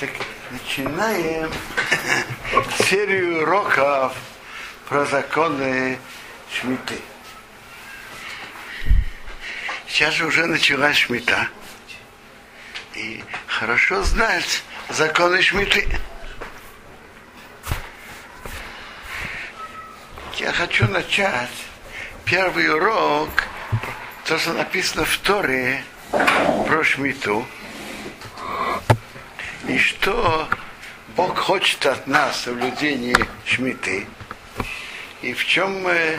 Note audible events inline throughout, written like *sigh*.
Так начинаем серию уроков про законы Шмиты. Сейчас же уже началась Шмита. И хорошо знать законы Шмиты. Я хочу начать первый урок, то, что написано в Торе про Шмиту и что Бог хочет от нас соблюдение шмиты, и в чем мы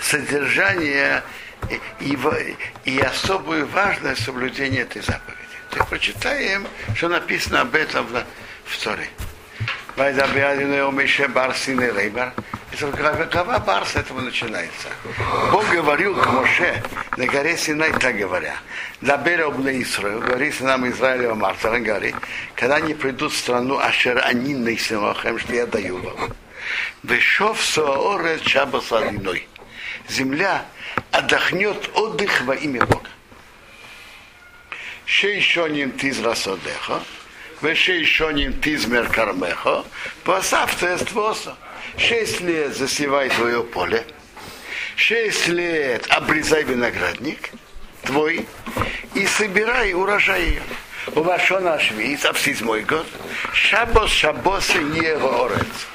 содержание и, и особую важность соблюдения этой заповеди. Так прочитаем, что написано об этом в, в Торе. Глава Барс этого начинается. Бог говорил к Моше на горе Синай, так говоря. Дабер обне Исраил, говори нам Израилева Марта, он говорит, когда они придут в страну Ашер они на Исимахем, что я даю вам. Вешов Соорет Шабас Адиной. Земля отдохнет отдых во имя Бога. Шейшоним тизрасодеха, вешейшоним тизмер кармеха, посавте эствоса шесть лет засевай твое поле, шесть лет обрезай виноградник твой и собирай урожай ее. У вас что наш вид, а в седьмой год, шабос шабосы не орец.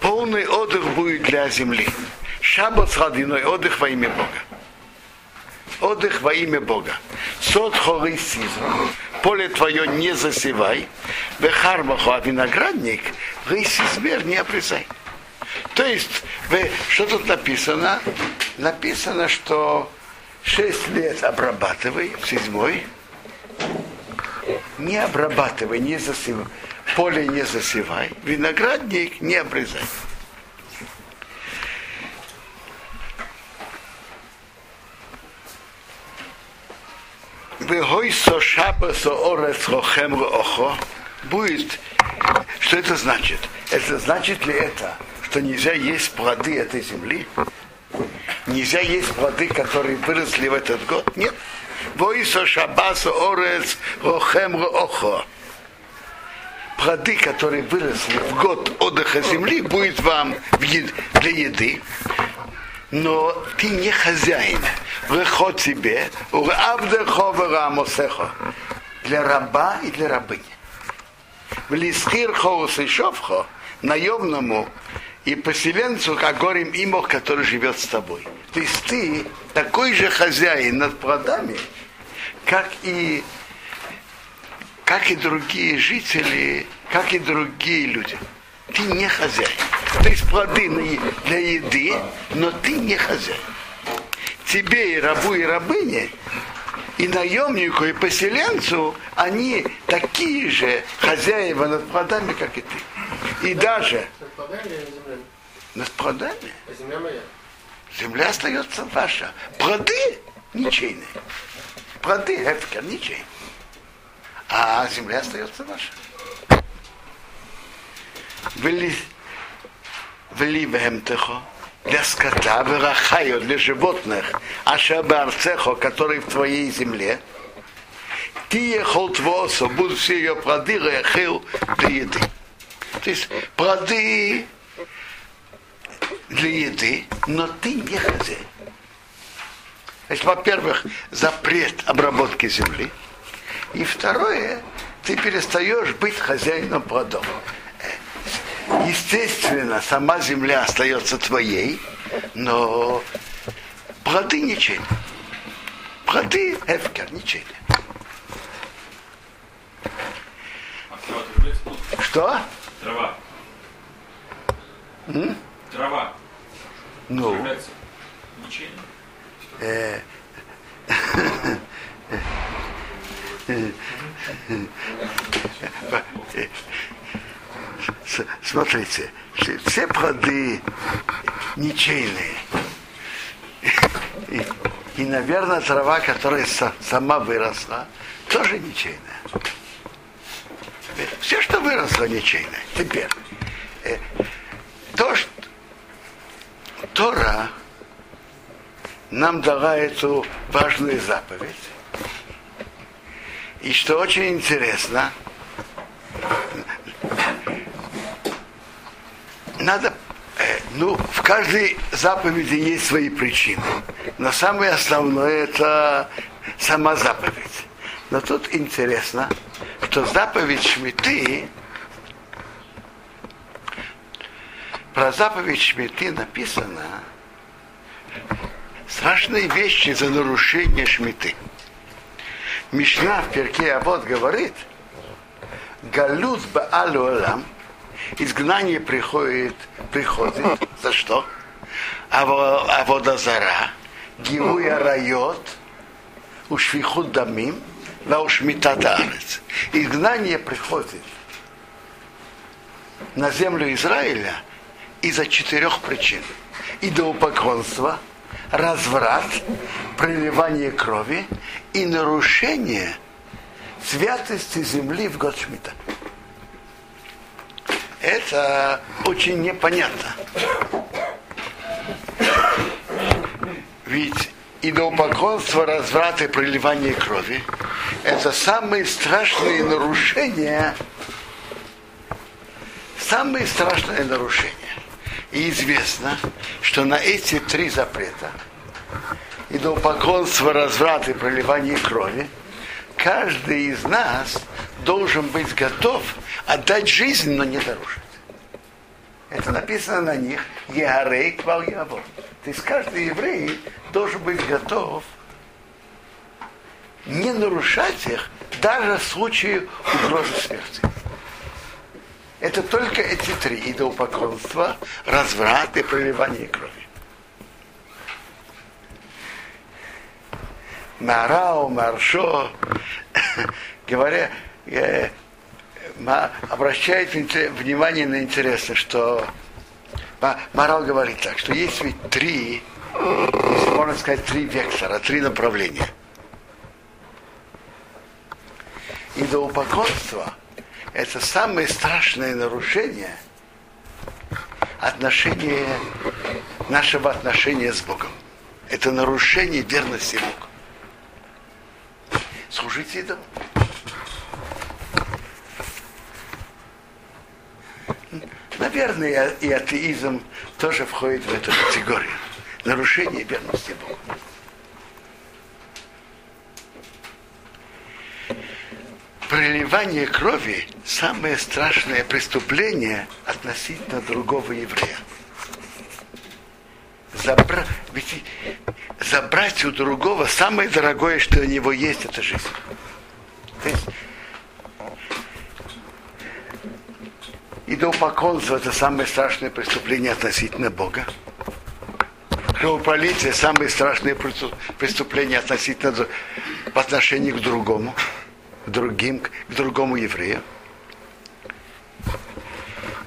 Полный отдых будет для земли. Шаббат родиной отдых во имя Бога. Отдых во имя Бога. Сот хоры сизм. Поле твое не засевай. Вехармаху, а виноградник рысь измер не обрезай. То есть, что тут написано? Написано, что 6 лет обрабатывай, в седьмой, не обрабатывай, не засевай, поле не засевай, виноградник не обрезай. Вегойсо шабасо орец хохем охо будет что это значит? Это значит ли это, что нельзя есть плоды этой земли? Нельзя есть плоды, которые выросли в этот год? Нет. Воисо шабасо орец охем охо. Плоды, которые выросли в год отдыха земли, будет вам для еды. Но ты не хозяин. Выход тебе, для раба и для рабыни в лисхир хоус и шовхо, наемному и поселенцу, как горем имох, который живет с тобой. То есть ты такой же хозяин над плодами, как и, как и другие жители, как и другие люди. Ты не хозяин. То есть плоды для еды, но ты не хозяин. Тебе и рабу, и рабыне и наемнику, и поселенцу, они такие же хозяева над плодами, как и ты. И даже... Над плодами или землей? Над плодами. Земля моя? Земля остается ваша. Плоды ничейные. Плоды, это ничейные. А земля остается ваша. Вели, вели бехемтехо для скота, вырахаю для животных, ашаба арцехо, который в твоей земле, ты ехал твосо, будут все ее плоды, рахил для еды. То есть плоды для еды, но ты не хозяин. Значит, во-первых, запрет обработки земли. И второе, ты перестаешь быть хозяином плодов естественно, сама земля остается твоей, но плоды ничейны. Плоды эфкер ничейны. Что? Трава. М? Трава. Ну. Э, смотрите, все плоды ничейные. И, и, наверное, трава, которая сама выросла, тоже ничейная. Все, что выросло, ничейное. Теперь, э, то, что Тора нам дала эту важную заповедь, И что очень интересно, надо, э, ну, в каждой заповеди есть свои причины. Но самое основное это сама заповедь. Но тут интересно, что заповедь Шмиты, про заповедь Шмиты написано страшные вещи за нарушение Шмиты. Мишна в перке Авод говорит, Галут Баалуалам, изгнание приходит, приходит, *laughs* за что? А водозара, Гиуя райот, Ушвихут дамим, Лаушмитат арец. Изгнание приходит на землю Израиля из-за четырех причин. Идолопоклонство, разврат, проливание крови и нарушение святости земли в год Шмита. Это очень непонятно. Ведь идолопоклонство, разврат и проливание крови – это самые страшные нарушения, самые страшные нарушения. И известно, что на эти три запрета – идолопоклонство, разврат и проливание крови – каждый из нас должен быть готов отдать жизнь, но не нарушить. Это написано на них Егарей Квал Яво. То есть каждый еврей должен быть готов не нарушать их даже в случае угрозы смерти. Это только эти три идолопоклонство, разврат и проливание крови. Марау, Маршо, *coughs* говоря, обращает внимание на интересно, что Марал говорит так, что есть ведь три, если можно сказать, три вектора, три направления. Идолопоклонство – это самое страшное нарушение отношения, нашего отношения с Богом. Это нарушение верности Богу. Служите идолу. Наверное, и атеизм тоже входит в эту категорию. Нарушение верности Богу. Проливание крови – самое страшное преступление относительно другого еврея. Забра... Ведь забрать у другого самое дорогое, что у него есть, это жизнь. То есть Идолопоклонство – это самое страшное преступление относительно Бога. Кровопролитие – самое страшное преступление относительно в отношении к другому, к другим, к другому еврею.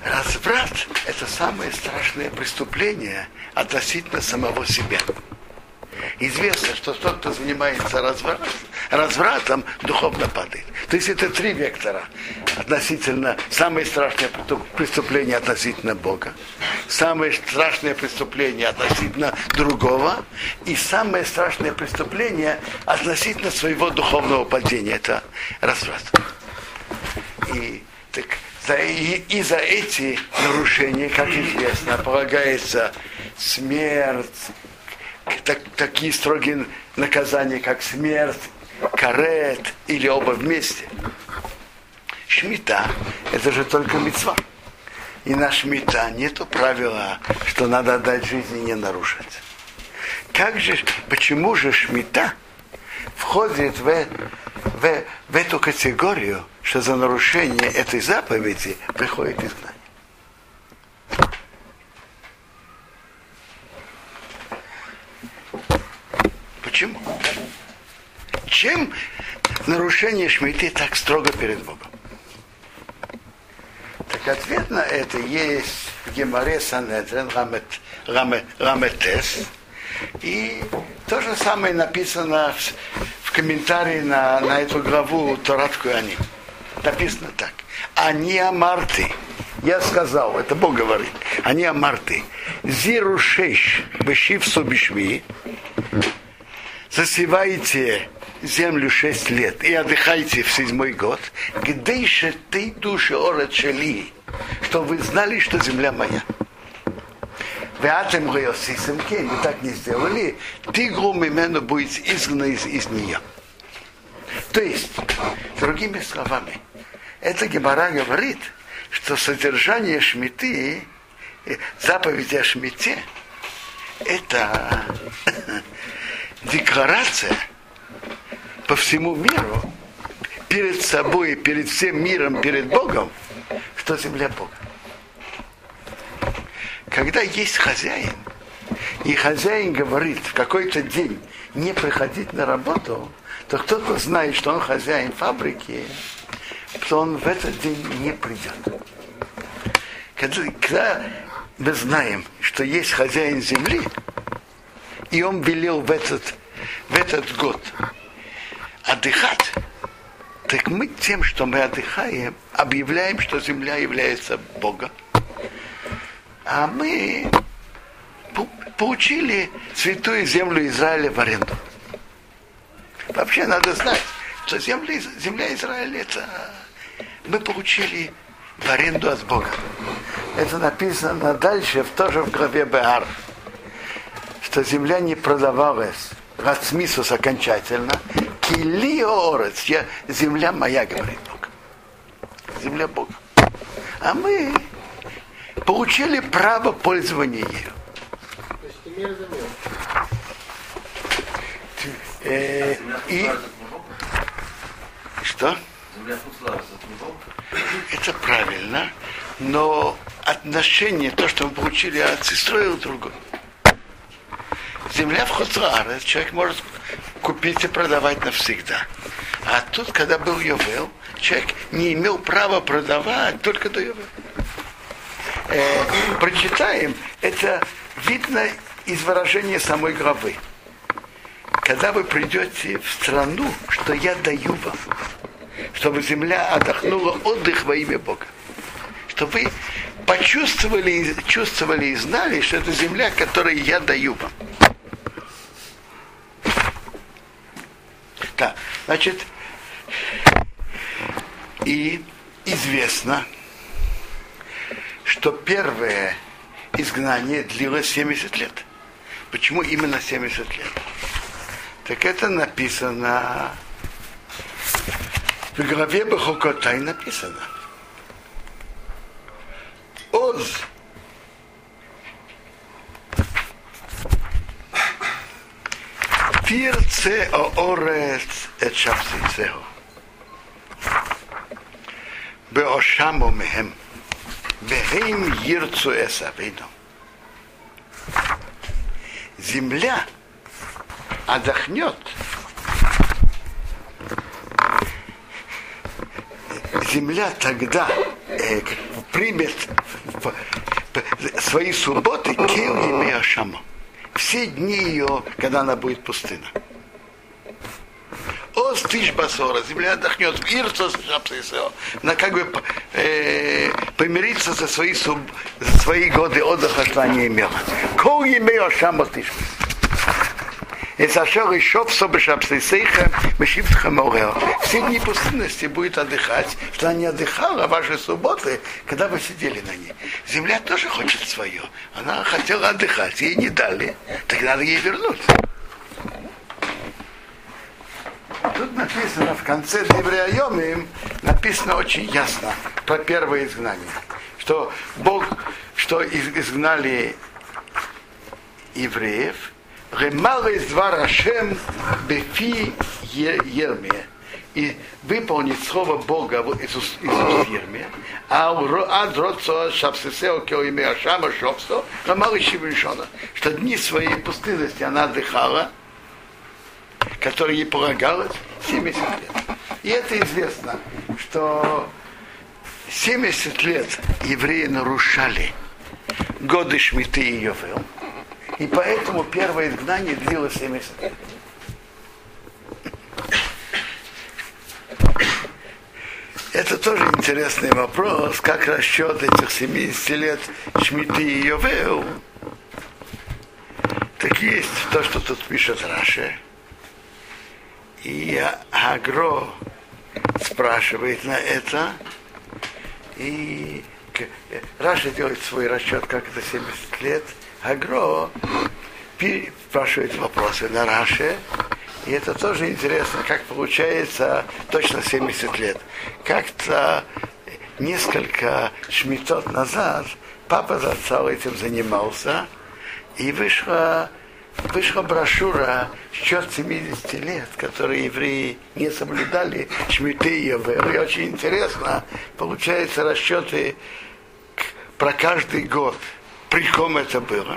Разврат – это самое страшное преступление относительно самого себя. Известно, что тот, кто занимается развратом, развратом, духовно падает. То есть это три вектора относительно, самое страшное преступление относительно Бога, самое страшное преступление относительно другого и самое страшное преступление относительно своего духовного падения. Это разврат. И так, за, и, и за эти нарушения, как известно, полагается смерть, так, такие строгие наказания, как смерть, карет или оба вместе. Шмита – это же только мецва. И на шмита нету правила, что надо отдать жизнь и не нарушать. Как же, почему же шмита входит в, в, в эту категорию, что за нарушение этой заповеди приходит изгнание? Почему? Чем нарушение шмиты так строго перед Богом? Так ответ на это есть в Геморе Санедрен Рамет, Рамет, Раметес. И то же самое написано в, в комментарии на, на эту главу Торат Куаним. Написано так. Они амарты. Я сказал, это Бог говорит. Они амарты. Зиру шеш бешив субишви засеваете землю шесть лет и отдыхайте в седьмой год, где же ты души орет шели, что вы знали, что земля моя. Вы атем вы так не сделали, тигру мимену будет изгнан из, из нее. То есть, другими словами, эта гемора говорит, что содержание шмиты, э, заповеди о шмите, это *laughs* декларация по всему миру, перед собой, перед всем миром, перед Богом, что земля Бога. Когда есть хозяин, и хозяин говорит в какой-то день не приходить на работу, то кто-то знает, что он хозяин фабрики, то он в этот день не придет. Когда, когда мы знаем, что есть хозяин земли, и он велел в этот, в этот год отдыхать, так мы тем, что мы отдыхаем, объявляем, что земля является Богом. А мы получили святую землю Израиля в аренду. Вообще надо знать, что земля, земля Израиля это мы получили в аренду от Бога. Это написано дальше, тоже в главе Беар, что земля не продавалась Рацмисус окончательно. Килиорец, я, земля моя, говорит Бог. Земля Бога. А мы получили право пользования ею. Э, и что? Это правильно, но отношение, то, что мы получили от сестры, другое. Земля в Хуцуарес, человек может купить и продавать навсегда. А тут, когда был Йовел, человек не имел права продавать только до Йовел. Э, прочитаем, это видно из выражения самой главы. Когда вы придете в страну, что я даю вам, чтобы земля отдохнула отдых во имя Бога. Чтобы вы почувствовали, чувствовали и знали, что это земля, которую я даю вам. Да, значит, и известно, что первое изгнание длилось 70 лет. Почему именно 70 лет? Так это написано в главе Бахокотай написано. Оз Тирце оорец эт шапсицехо. Беошамо мехем. Бехем ерцу эсавиду. Земля отдохнет. Земля тогда э, примет свои субботы кел и все дни ее, когда она будет пустына. Тысяч басора, земля отдохнет, Ирцос она как бы э, помириться за свои, суб, свои годы отдыха, что она не имела. Кол имею Ашама тысяч Эсашер еще в Собешапсисейха Мешивтха Морел. Все дни пустынности будет отдыхать, что она не отдыхала ваши субботы, когда вы сидели на ней. Земля тоже хочет свое. Она хотела отдыхать, ей не дали. Так надо ей вернуть. Тут написано в конце Девреайомим, написано очень ясно про первое изгнание. Что Бог, что изгнали евреев, Ремал из два Рашем Бефи Ерме и выполнить слово Бога из уст Ерме, а ад родцо шапсесео кео имя Ашама шопсо, Ремал из Шивишона, что дни своей пустынности она отдыхала, которая ей полагалось 70 лет. И это известно, что 70 лет евреи нарушали годы Шмиты и Йовел, и поэтому первое изгнание длилось 70 лет. Это тоже интересный вопрос, как расчет этих 70 лет Шмиты и Йовеу. Так есть то, что тут пишет Раши. И Агро спрашивает на это, и Раша делает свой расчет, как это 70 лет. Агро спрашивает вопросы на Раше, и это тоже интересно, как получается точно 70 лет. Как-то несколько шмитот назад папа зацал этим занимался, и вышла, вышла брошюра счет 70 лет, которые евреи не соблюдали шмиты И очень интересно, получается расчеты про каждый год, при ком это было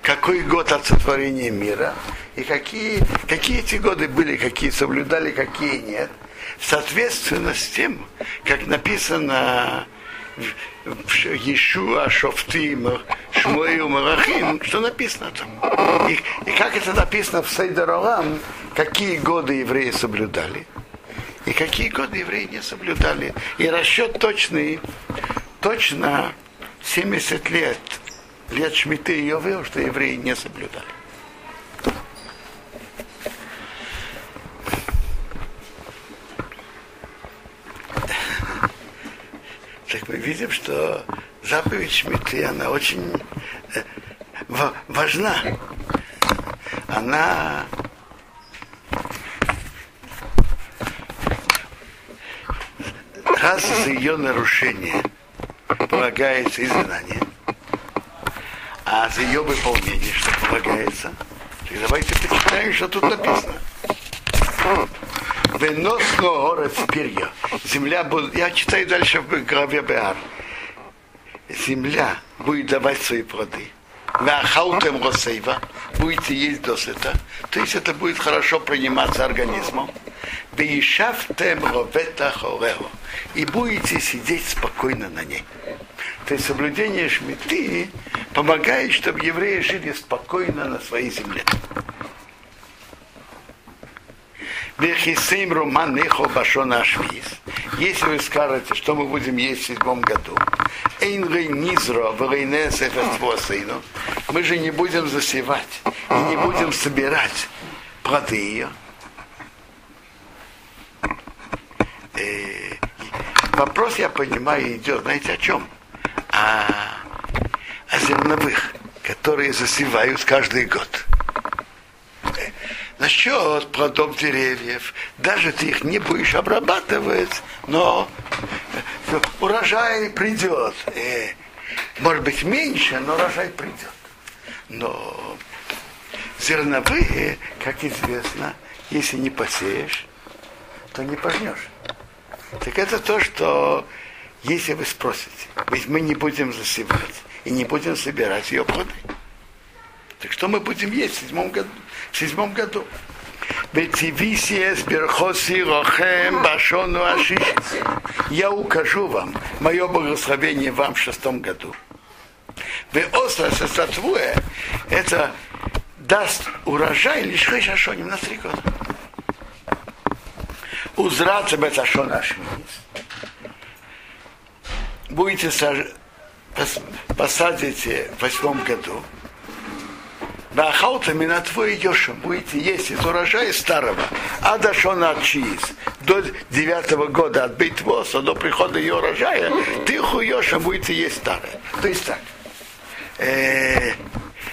какой год от сотворения мира, и какие, какие эти годы были, какие соблюдали, какие нет, соответственно с тем, как написано в Иешуа, Шофтим, Шмуэю, Марахим, что написано там. И, и как это написано в Сейдеролам, какие годы евреи соблюдали, и какие годы евреи не соблюдали. И расчет точный, точно 70 лет лет Шмиты и Йовел, что евреи не соблюдали. Так мы видим, что заповедь Шмиты, она очень э, важна. Она раз за ее нарушение полагается изгнание, а за ее выполнение что полагается? Так давайте почитаем, что тут написано. Вынос город перья. Земля будет... Я читаю дальше в главе Беар. Земля будет давать свои плоды. Вахаутем росейва. Будете есть досыта. То есть это будет хорошо приниматься организмом. Вишафтем ровета хорео. И будете сидеть спокойно на ней. То есть соблюдение шмиты помогает, чтобы евреи жили спокойно на своей земле. Если вы скажете, что мы будем есть в седьмом году, мы же не будем засевать и не будем собирать плоды ее. Э, вопрос, я понимаю, идет, знаете, о чем? О, о зерновых, которые засевают каждый год. Насчет плодов деревьев, даже ты их не будешь обрабатывать, но урожай придет. И, может быть, меньше, но урожай придет. Но зерновые, как известно, если не посеешь, то не пожнешь. Так это то, что если вы спросите, ведь мы не будем засевать и не будем собирать ее плоды. Так что мы будем есть в седьмом году? В седьмом году. Я укажу вам мое благословение вам в шестом году. Вы остро состатвуя, это даст урожай лишь хешашоним на три года. Узраться беташон ашминис. Будете саж... посадите в восьмом году, на хаутами на твой Йошем будете есть из урожая старого, а до шона чиз, до девятого года от битвоса, до прихода ее урожая, ты хуешем будете есть старое. То есть так. Э,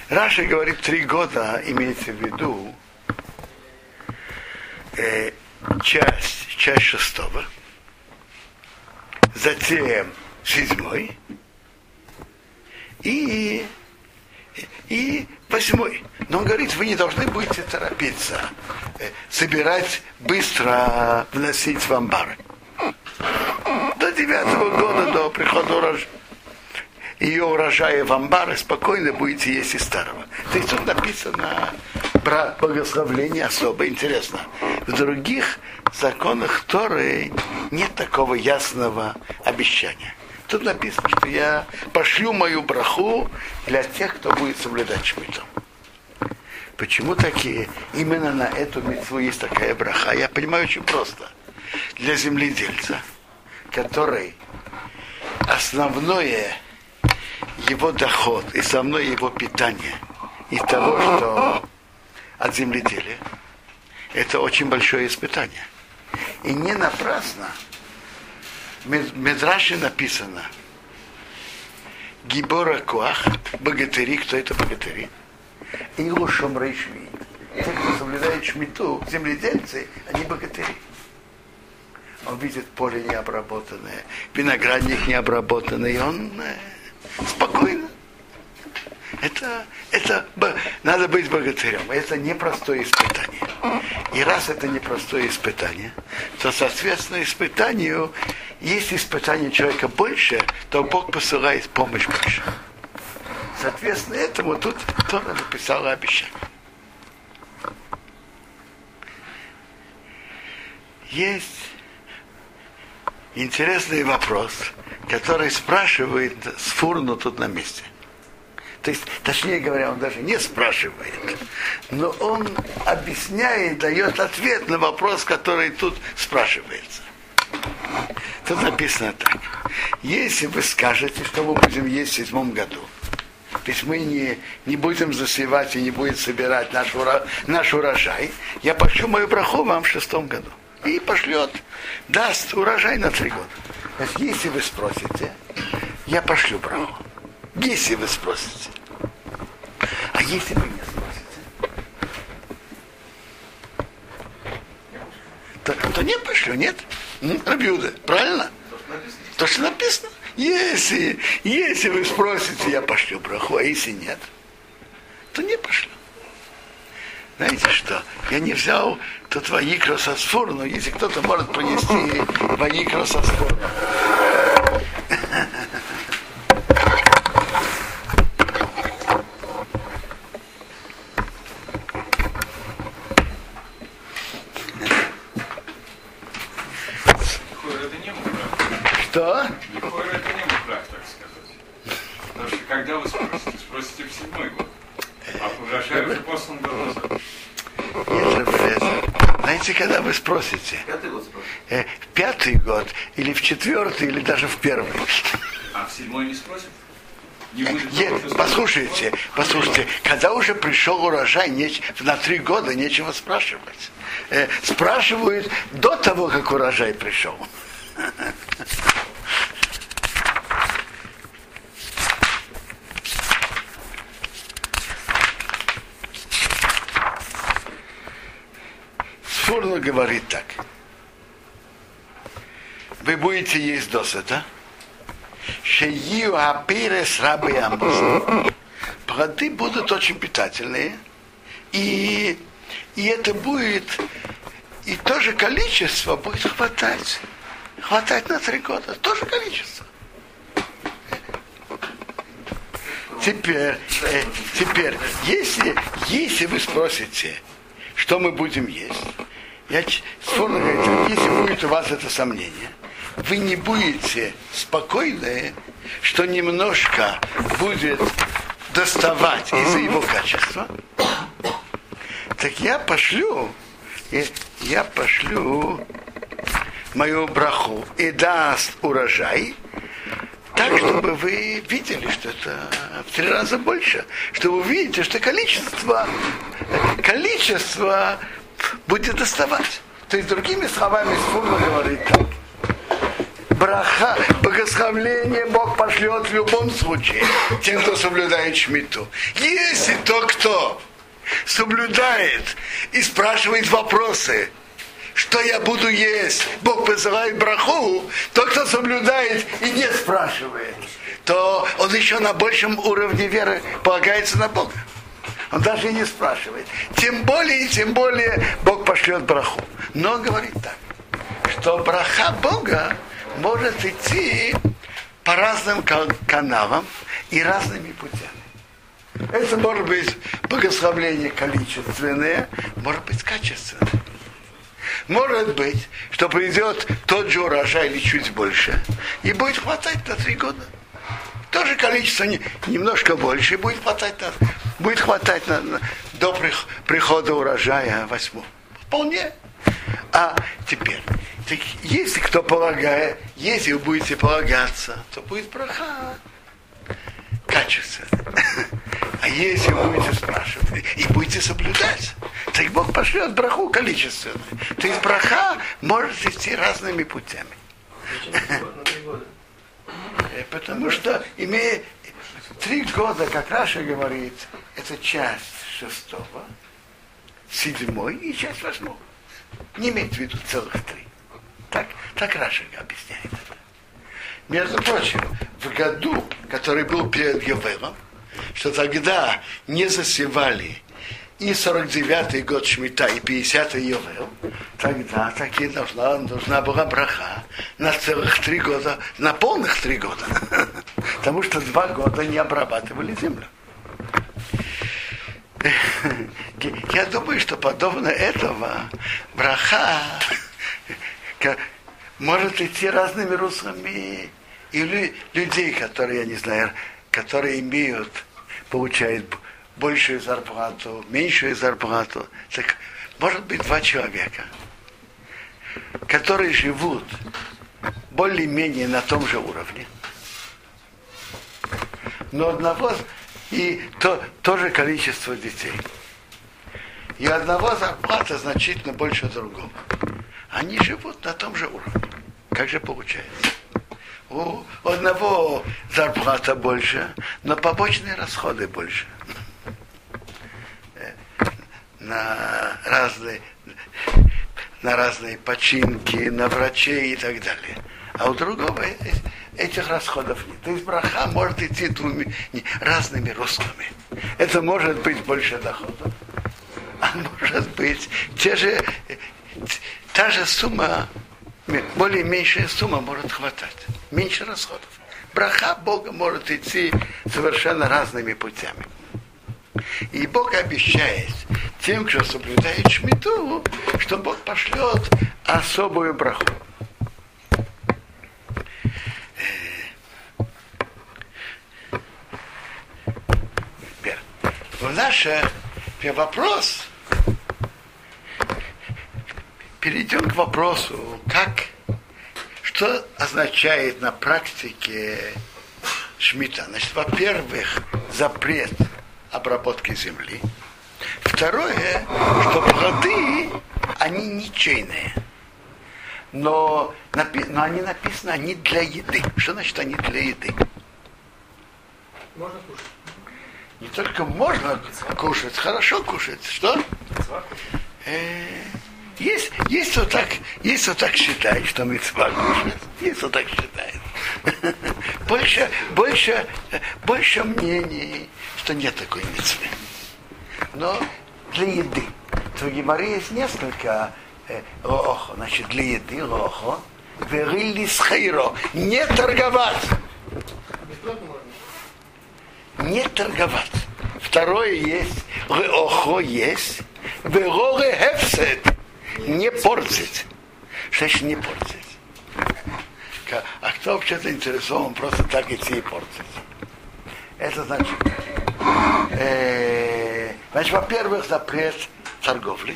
Раша говорит три года, имеется в виду э, часть, часть шестого, затем седьмой и, и восьмой. Но он говорит, вы не должны будете торопиться, э, собирать быстро, вносить в амбары. До девятого года, до прихода урожая ее урожая в амбары, спокойно будете есть из старого. То есть тут написано про благословление особо интересно. В других законах Торы нет такого ясного обещания. Тут написано, что я пошлю мою браху для тех, кто будет соблюдать шмиту. Почему такие? Именно на эту митцву есть такая браха. Я понимаю очень просто. Для земледельца, который основное его доход и основное его питание из того, что от земледелия, это очень большое испытание. И не напрасно Медраше написано Гибора Куах, богатыри, кто это богатыри? Илу Шомрей Шви. Те, кто соблюдает шмиту, земледельцы, они богатыри. Он видит поле необработанное, виноградник необработанный, и он э, спокойно. Это, это надо быть богатырем. Это непростое испытание. И раз это непростое испытание, то, соответственно, испытанию, если испытание человека больше, то Бог посылает помощь больше. Соответственно, этому тут Тора написала обещание. Есть интересный вопрос, который спрашивает Сфурну тут на месте. То есть, точнее говоря, он даже не спрашивает, но он объясняет, дает ответ на вопрос, который тут спрашивается. Тут написано так. Если вы скажете, что мы будем есть в седьмом году, есть мы не, не будем засевать и не будем собирать наш, ура, наш урожай, я пошлю мою браху вам в шестом году. И пошлет, даст урожай на три года. Есть, если вы спросите, я пошлю браху. Если вы спросите. А если вы не спросите? То, то не пошлю, нет? Рабиуда, правильно? То, что написано. Если, если вы спросите, я пошлю браху, а если нет, то не пошлю. Знаете что? Я не взял тут Ваикро Сасфур, но если кто-то может принести *laughs* Ваикро *laughs* Сасфур. Что? Никакой это не мудрак, так сказать. Потому что когда вы спросите, спросите в седьмой год. А урожай уже послан был Знаете, когда вы спросите? Пятый год спросите. Э, в пятый год, или в четвертый, или даже в первый. А в седьмой не спросят? Не будет Нет, послушайте, послушайте, когда уже пришел урожай, неч, на три года нечего спрашивать. Э, спрашивают до того, как урожай пришел. Сфурно говорит так. Вы будете есть досыта. Шею апирес рабы амбус. Плоды будут очень питательные. И, и это будет, и тоже количество будет хватать хватает на три года. Тоже количество. Теперь, э, теперь если, если вы спросите, что мы будем есть, я сформу говорю, если будет у вас это сомнение, вы не будете спокойны, что немножко будет доставать из-за его качества, так я пошлю, я пошлю мою браху и даст урожай, так, чтобы вы видели, что это в три раза больше, чтобы вы видите, что количество, количество будет доставать. То есть, другими словами, Сфурма говорит так. Браха, богословление Бог пошлет в любом случае тем, кто соблюдает шмиту. Если то, кто соблюдает и спрашивает вопросы, что я буду есть, Бог посылает браху, тот, кто соблюдает и не спрашивает, то он еще на большем уровне веры полагается на Бога. Он даже и не спрашивает. Тем более, тем более Бог пошлет браху. Но говорит так, что браха Бога может идти по разным каналам и разными путями. Это может быть благословление количественное, может быть качественное. Может быть, что придет тот же урожай или чуть больше, и будет хватать на три года. Тоже количество не, немножко больше, и будет хватать, на, будет хватать на, на, до прихода урожая восьмого. Вполне. А теперь, так если кто полагает, если вы будете полагаться, то будет браха качество. А если вы будете спрашивать и будете соблюдать, Так Бог пошлет браху количественную. То есть ברכה может идти разными путями. Э, потому что имея три года, как Раши говорит, это часть шестого, седьмой и часть восьмого. Не имеет в виду целых три. Так, так Раши объясняет это. Между прочим, в году, который был перед Йовелем, что тогда не засевали и 49-й год Шмита, и 50-й Йовел, тогда таки должна, нужна была браха на целых три года, на полных три года. *laughs* Потому что два года не обрабатывали землю. Я думаю, что подобно этого браха может идти разными руслами. Или людей, которые, я не знаю, которые имеют, получают большую зарплату, меньшую зарплату. Так может быть два человека, которые живут более-менее на том же уровне, но одного и то, то же количество детей. И одного зарплата значительно больше другого. Они живут на том же уровне. Как же получается? У одного зарплата больше, но побочные расходы больше на разные, на разные починки, на врачей и так далее. А у другого этих расходов нет. То есть браха может идти двумя, разными руслами. Это может быть больше доходов, а может быть те же, та же сумма, более меньшая сумма может хватать, меньше расходов. Браха Бога может идти совершенно разными путями. И Бог обещает тем, кто соблюдает шмиту, что Бог пошлет особую браху. Наш вопрос, перейдем к вопросу, как, что означает на практике шмита. Значит, во-первых, запрет обработки земли. Второе, что плоды, они ничейные. Но, но они написаны, они для еды. Что значит они для еды? Можно кушать. Не только можно кушать, хорошо кушать. Что? Э, есть, есть кто так, есть кто так считает, что мы кушать. Есть кто так считает. *laughs* Больше, больше, больше мнений, что нет такой митцвы. Но для еды. В Гимаре есть несколько э, охо, значит, для еды охо. Верили с хайро. Не торговать. Не торговать. Второе есть. Охо есть. Вероре хефсет. Не портить. Что значит не портить? А кто вообще-то интересован просто так идти и портить? Это значит, э, значит, во-первых, запрет торговли.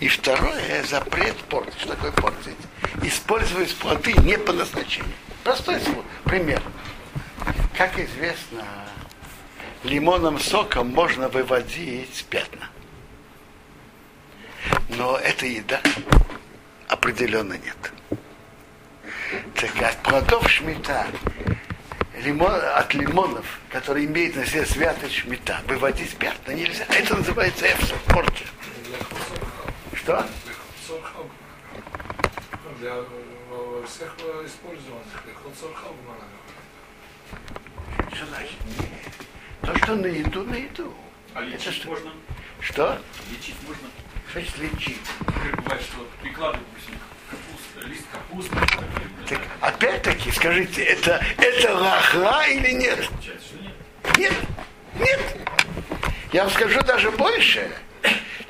И второе, запрет портить. Что такое портить? Использовать плоды не по назначению. Простой пример. Как известно, лимонным соком можно выводить пятна. Но эта еда определенно нет. Так от плодов шмита лимон, от лимонов, которые имеют на себе святость шмита, выводить пятна нельзя. Это называется эфсов, порча. Что? Для всех использованных, Что значит? То, что на еду, на еду. А лечить что? можно? Что? Лечить можно? Что значит лечить? Бывает, что прикладывают, допустим, капуста, лист капусты. Так, опять-таки, скажите, это, это лахра или нет? Нет. Нет. Я вам скажу даже больше.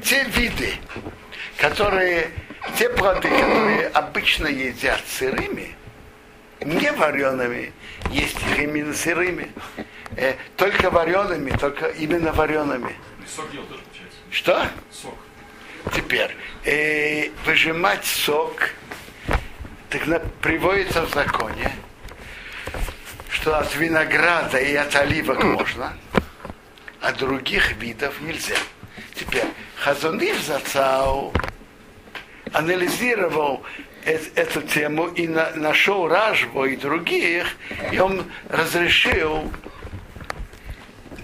Те виды, которые, те плоды, которые обычно едят сырыми, не вареными, есть их именно сырыми. Э, только вареными, только именно вареными. Сок делать тоже получается. Что? Сок. Теперь, э, выжимать сок так на, приводится в законе, что от винограда и от оливок можно, а других видов нельзя. Теперь, Хазуныш Зацау анализировал эту тему и на- нашел Ражбу и других, и он разрешил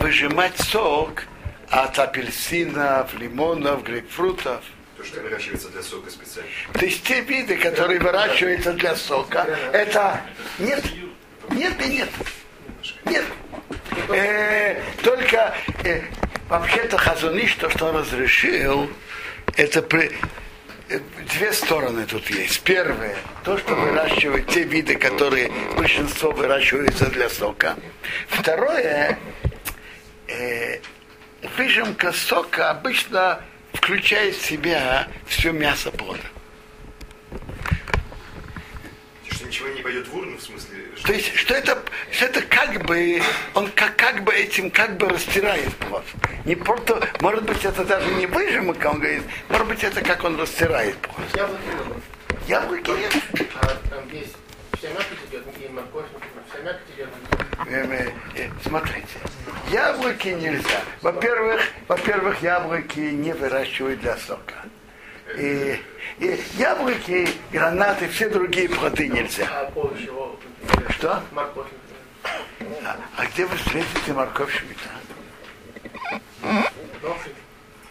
выжимать сок от апельсинов, лимонов, грейпфрутов. То, что выращивается для сока специально. То есть те виды, которые выращиваются для сока, это нет, нет и нет. Нет. Э, только э, вообще-то Хазуныш, то, что он разрешил, это при- э, две стороны тут есть. Первое, то, что выращивают те виды, которые большинство выращиваются для сока. Второе, э, выжимка сока обычно включает в себя все мясо плода. Что ничего не пойдет в урну, в смысле? что- То есть, что это, что это как бы, он как, как бы этим как бы растирает плод. Не просто, может быть, это даже не выжимка, он говорит, может быть, это как он растирает плод. Яблоки. Яблоки нет. А там есть вся мякоть идет, и морковь, вся мякоть идет. Э, э, Смотрите, яблоки нельзя. Во-первых, во-первых, яблоки не выращивают для сока. И, и яблоки, гранаты, все другие плоды нельзя. А Что? морковь. А, а где вы встретите морковь шмита?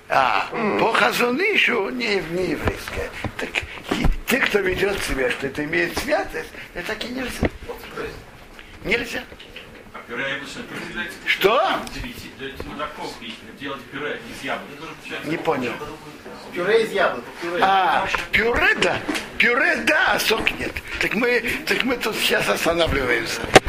А, по хазунышу не, не еврейская. Так и те, кто ведет себя, что это имеет святость, это так и нельзя. Нельзя. Пюре яблочное Что? Делать пюре из яблок. Не понял. Пюре из яблок. Пюре. А, пюре да. Пюре да, а сок нет. Так мы, так мы тут сейчас останавливаемся.